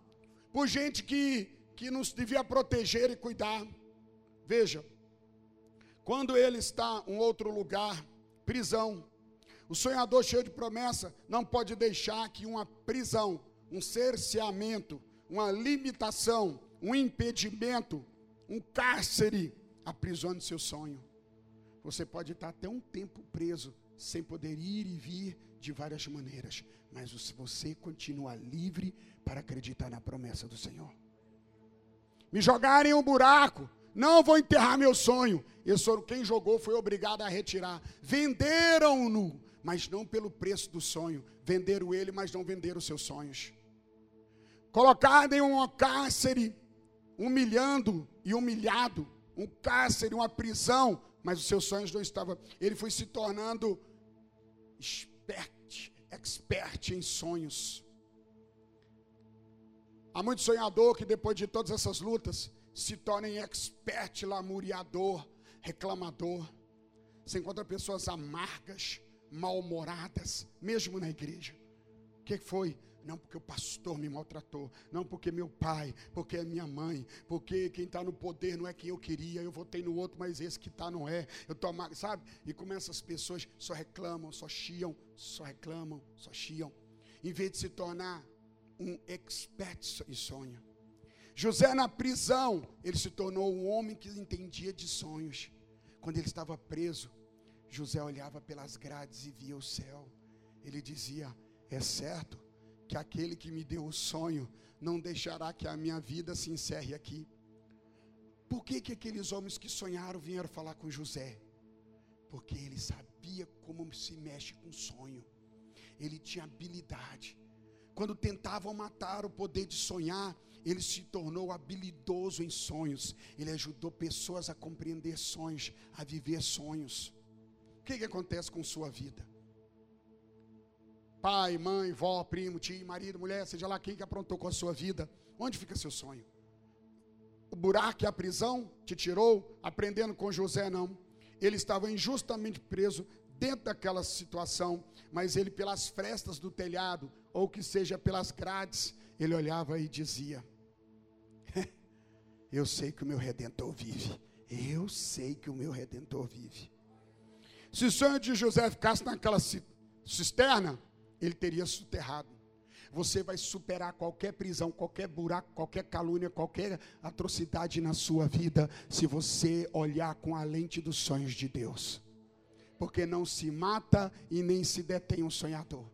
por gente que, que nos devia proteger e cuidar. Veja, quando ele está em outro lugar, prisão, o sonhador cheio de promessa não pode deixar que uma prisão, um cerceamento, uma limitação, um impedimento, um cárcere aprisione seu sonho. Você pode estar até um tempo preso, sem poder ir e vir de várias maneiras, mas você continua livre para acreditar na promessa do Senhor. Me jogarem um buraco, não vou enterrar meu sonho. Esse quem jogou foi obrigado a retirar. Venderam-no, mas não pelo preço do sonho. Venderam ele, mas não venderam seus sonhos. Colocado em um cárcere, humilhando e humilhado. Um cárcere, uma prisão, mas os seus sonhos não estavam. Ele foi se tornando expert, expert em sonhos. Há muito sonhador que depois de todas essas lutas se tornem expert lamuriador, reclamador. Você encontra pessoas amargas, mal-humoradas, mesmo na igreja. O que foi? Não porque o pastor me maltratou, não porque meu pai, porque é minha mãe, porque quem está no poder não é quem eu queria, eu votei no outro, mas esse que está não é. Eu tô amargo, sabe? E como essas pessoas só reclamam, só chiam, só reclamam, só chiam, em vez de se tornar um expert em sonho. José na prisão, ele se tornou um homem que entendia de sonhos. Quando ele estava preso, José olhava pelas grades e via o céu. Ele dizia: É certo que aquele que me deu o sonho não deixará que a minha vida se encerre aqui. Por que, que aqueles homens que sonharam vieram falar com José? Porque ele sabia como se mexe com sonho. Ele tinha habilidade. Quando tentavam matar o poder de sonhar, ele se tornou habilidoso em sonhos. Ele ajudou pessoas a compreender sonhos, a viver sonhos. O que, que acontece com sua vida? Pai, mãe, vó, primo, tio, marido, mulher, seja lá quem que aprontou com a sua vida. Onde fica seu sonho? O buraco e a prisão te tirou, aprendendo com José, não. Ele estava injustamente preso dentro daquela situação, mas ele, pelas frestas do telhado, ou que seja pelas grades, ele olhava e dizia: <laughs> eu sei que o meu redentor vive. Eu sei que o meu redentor vive. Se o sonho de José ficasse naquela cisterna, ele teria soterrado. você vai superar qualquer prisão, qualquer buraco, qualquer calúnia, qualquer atrocidade na sua vida, se você olhar com a lente dos sonhos de Deus. Porque não se mata e nem se detém um sonhador.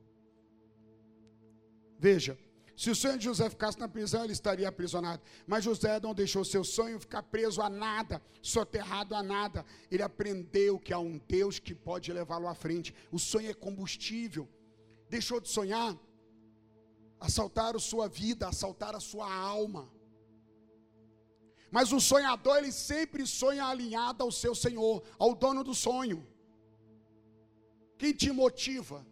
Veja, se o sonho de José ficasse na prisão, ele estaria aprisionado. Mas José não deixou seu sonho ficar preso a nada, soterrado a nada. Ele aprendeu que há um Deus que pode levá-lo à frente. O sonho é combustível. Deixou de sonhar, assaltar a sua vida, assaltar a sua alma. Mas o sonhador, ele sempre sonha alinhado ao seu Senhor, ao dono do sonho. Quem te motiva?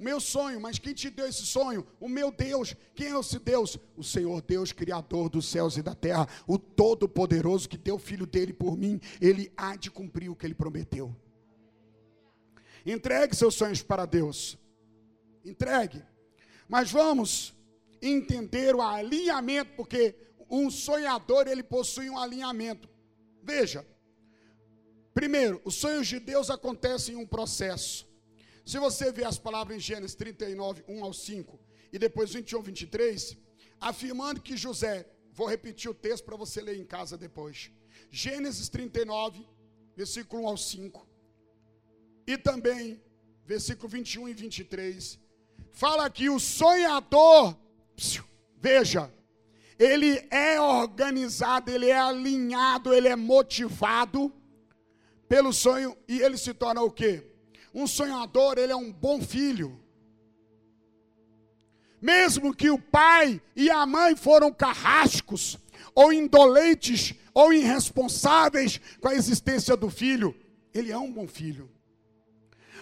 Meu sonho, mas quem te deu esse sonho? O meu Deus. Quem é esse Deus? O Senhor Deus, Criador dos céus e da terra, o Todo-Poderoso que deu o filho dele por mim, ele há de cumprir o que ele prometeu. Entregue seus sonhos para Deus. Entregue. Mas vamos entender o alinhamento, porque um sonhador ele possui um alinhamento. Veja, primeiro, os sonhos de Deus acontecem em um processo. Se você ver as palavras em Gênesis 39, 1 ao 5, e depois 21, 23, afirmando que José, vou repetir o texto para você ler em casa depois. Gênesis 39, versículo 1 ao 5, e também versículo 21 e 23, fala que o sonhador, veja, ele é organizado, ele é alinhado, ele é motivado pelo sonho e ele se torna o quê? Um sonhador, ele é um bom filho. Mesmo que o pai e a mãe foram carrascos, ou indolentes, ou irresponsáveis com a existência do filho, ele é um bom filho.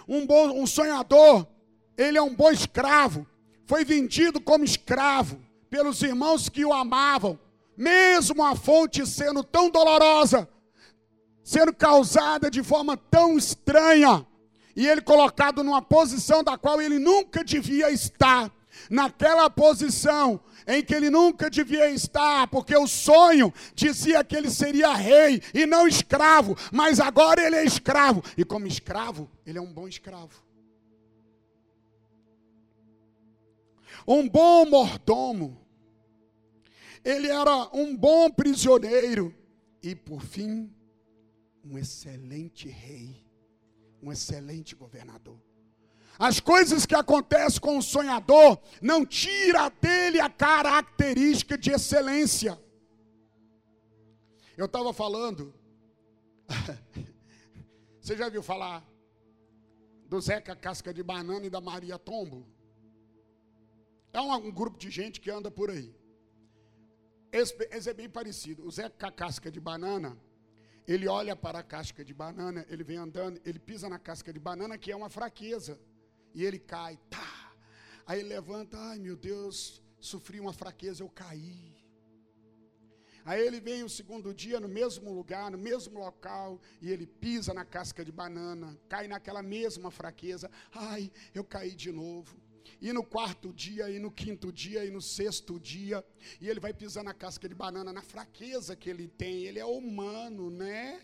Um, bom, um sonhador, ele é um bom escravo. Foi vendido como escravo pelos irmãos que o amavam, mesmo a fonte sendo tão dolorosa, sendo causada de forma tão estranha e ele colocado numa posição da qual ele nunca devia estar, naquela posição em que ele nunca devia estar, porque o sonho dizia que ele seria rei e não escravo, mas agora ele é escravo, e como escravo, ele é um bom escravo. Um bom mordomo, ele era um bom prisioneiro, e por fim, um excelente rei um excelente governador. As coisas que acontecem com o sonhador não tira dele a característica de excelência. Eu estava falando, <laughs> você já viu falar do Zeca Casca de Banana e da Maria Tombo? É um, um grupo de gente que anda por aí. Esse, esse é bem parecido. O Zeca Casca de Banana ele olha para a casca de banana, ele vem andando, ele pisa na casca de banana, que é uma fraqueza, e ele cai, tá. Aí ele levanta, ai meu Deus, sofri uma fraqueza, eu caí. Aí ele vem o segundo dia no mesmo lugar, no mesmo local, e ele pisa na casca de banana, cai naquela mesma fraqueza, ai, eu caí de novo e no quarto dia, e no quinto dia, e no sexto dia, e ele vai pisando na casca de banana, na fraqueza que ele tem, ele é humano, né?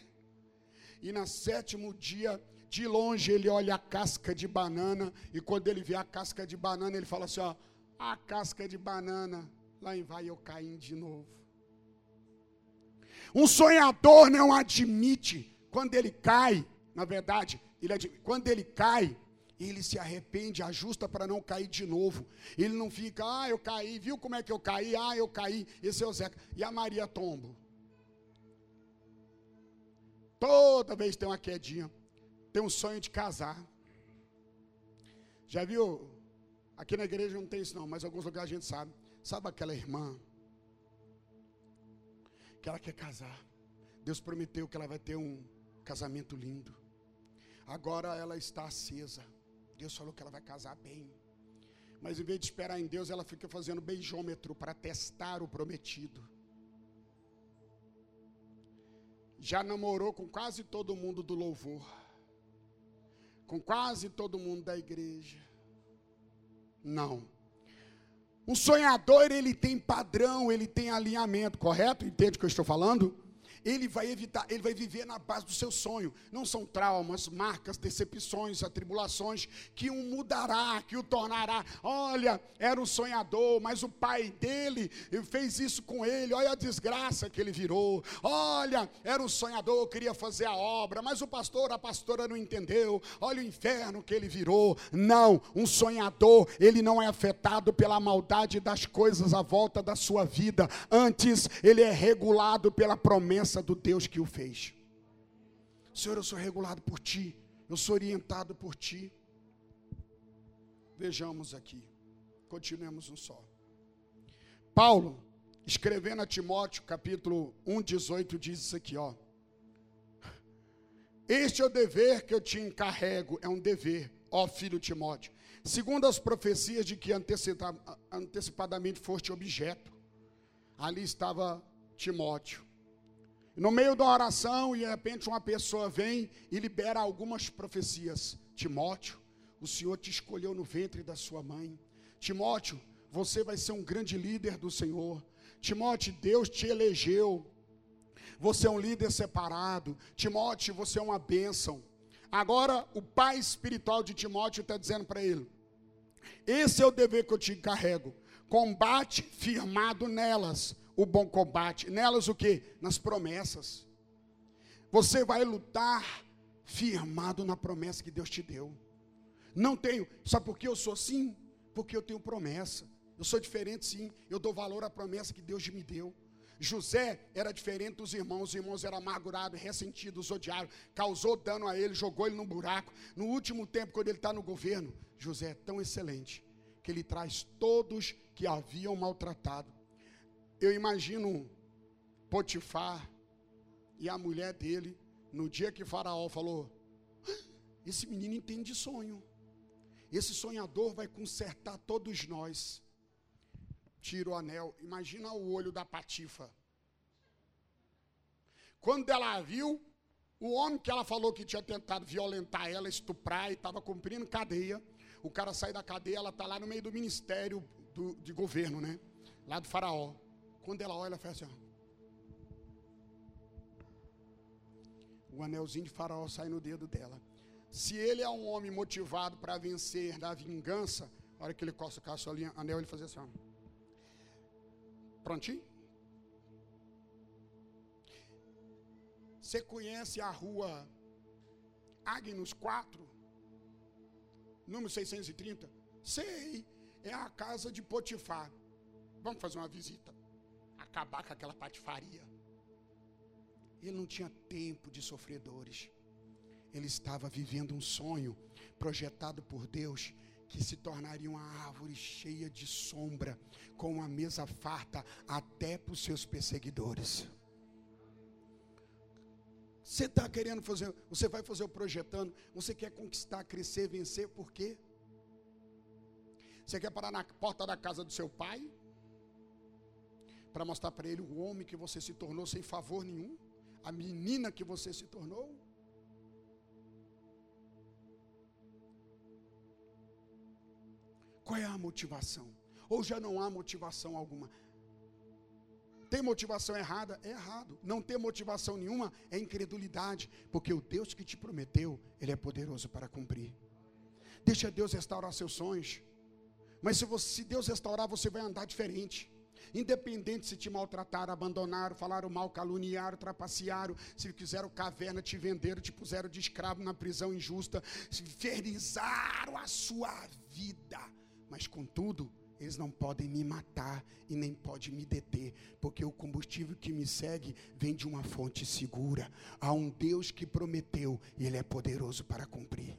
E no sétimo dia, de longe, ele olha a casca de banana, e quando ele vê a casca de banana, ele fala assim: ó, a casca de banana, lá em vai eu caindo de novo. Um sonhador não admite quando ele cai, na verdade, ele admite, quando ele cai, ele se arrepende, ajusta para não cair de novo. Ele não fica, ah, eu caí, viu como é que eu caí? Ah, eu caí. Esse é o Zeca. E a Maria Tombo? Toda vez tem uma quedinha. Tem um sonho de casar. Já viu? Aqui na igreja não tem isso não, mas em alguns lugares a gente sabe. Sabe aquela irmã que ela quer casar? Deus prometeu que ela vai ter um casamento lindo. Agora ela está acesa. Deus falou que ela vai casar bem. Mas em vez de esperar em Deus, ela fica fazendo beijômetro para testar o prometido. Já namorou com quase todo mundo do louvor. Com quase todo mundo da igreja. Não. Um sonhador, ele tem padrão, ele tem alinhamento, correto? Entende o que eu estou falando? Ele vai evitar, ele vai viver na base do seu sonho. Não são traumas, marcas, decepções, atribulações que o mudará, que o tornará. Olha, era um sonhador, mas o pai dele fez isso com ele. Olha a desgraça que ele virou. Olha, era um sonhador, queria fazer a obra, mas o pastor, a pastora não entendeu. Olha o inferno que ele virou. Não, um sonhador, ele não é afetado pela maldade das coisas à volta da sua vida. Antes, ele é regulado pela promessa do Deus que o fez. Senhor, eu sou regulado por ti, eu sou orientado por ti. Vejamos aqui, continuemos um só. Paulo, escrevendo a Timóteo, capítulo 1, 18, diz isso aqui, ó. Este é o dever que eu te encarrego, é um dever, ó filho Timóteo, segundo as profecias de que antecipadamente foste objeto. Ali estava Timóteo. No meio da oração, e de repente uma pessoa vem e libera algumas profecias. Timóteo, o Senhor te escolheu no ventre da sua mãe. Timóteo, você vai ser um grande líder do Senhor. Timóteo, Deus te elegeu. Você é um líder separado. Timóteo, você é uma bênção. Agora, o pai espiritual de Timóteo está dizendo para ele: Esse é o dever que eu te encarrego. Combate firmado nelas o bom combate. Nelas o que? Nas promessas. Você vai lutar firmado na promessa que Deus te deu. Não tenho, sabe por que eu sou assim? Porque eu tenho promessa. Eu sou diferente sim, eu dou valor à promessa que Deus me deu. José era diferente dos irmãos, os irmãos eram amargurados, ressentidos, odiaram, causou dano a ele, jogou ele num buraco. No último tempo, quando ele está no governo, José é tão excelente que ele traz todos que haviam maltratado eu imagino Potifar e a mulher dele, no dia que Faraó falou: ah, Esse menino entende sonho. Esse sonhador vai consertar todos nós. Tira o anel. Imagina o olho da Patifa. Quando ela viu, o homem que ela falou que tinha tentado violentar ela, estuprar e estava cumprindo cadeia, o cara sai da cadeia, ela está lá no meio do ministério do, de governo, né? Lá do faraó. Quando ela olha, ela faz assim: ó. O anelzinho de faraó sai no dedo dela. Se ele é um homem motivado para vencer da vingança, a hora que ele coça o ali, anel, ele faz assim: ó. Prontinho? Você conhece a rua Agnus 4? Número 630? Sei, é a casa de Potifar. Vamos fazer uma visita acabar com aquela patifaria. Ele não tinha tempo de sofredores. Ele estava vivendo um sonho projetado por Deus que se tornaria uma árvore cheia de sombra, com uma mesa farta até para os seus perseguidores. Você está querendo fazer, você vai fazer o projetando, você quer conquistar, crescer, vencer, por quê? Você quer parar na porta da casa do seu pai? Para mostrar para ele o homem que você se tornou sem favor nenhum, a menina que você se tornou. Qual é a motivação? Ou já não há motivação alguma? Tem motivação errada? É errado. Não ter motivação nenhuma é incredulidade, porque o Deus que te prometeu, Ele é poderoso para cumprir. Deixa Deus restaurar seus sonhos. Mas se, você, se Deus restaurar, você vai andar diferente. Independente se te maltrataram, abandonaram, falaram mal, caluniaram, trapacearam, se fizeram caverna, te venderam, te puseram de escravo na prisão injusta, se inferizaram a sua vida. Mas contudo, eles não podem me matar e nem podem me deter, porque o combustível que me segue vem de uma fonte segura. Há um Deus que prometeu e Ele é poderoso para cumprir.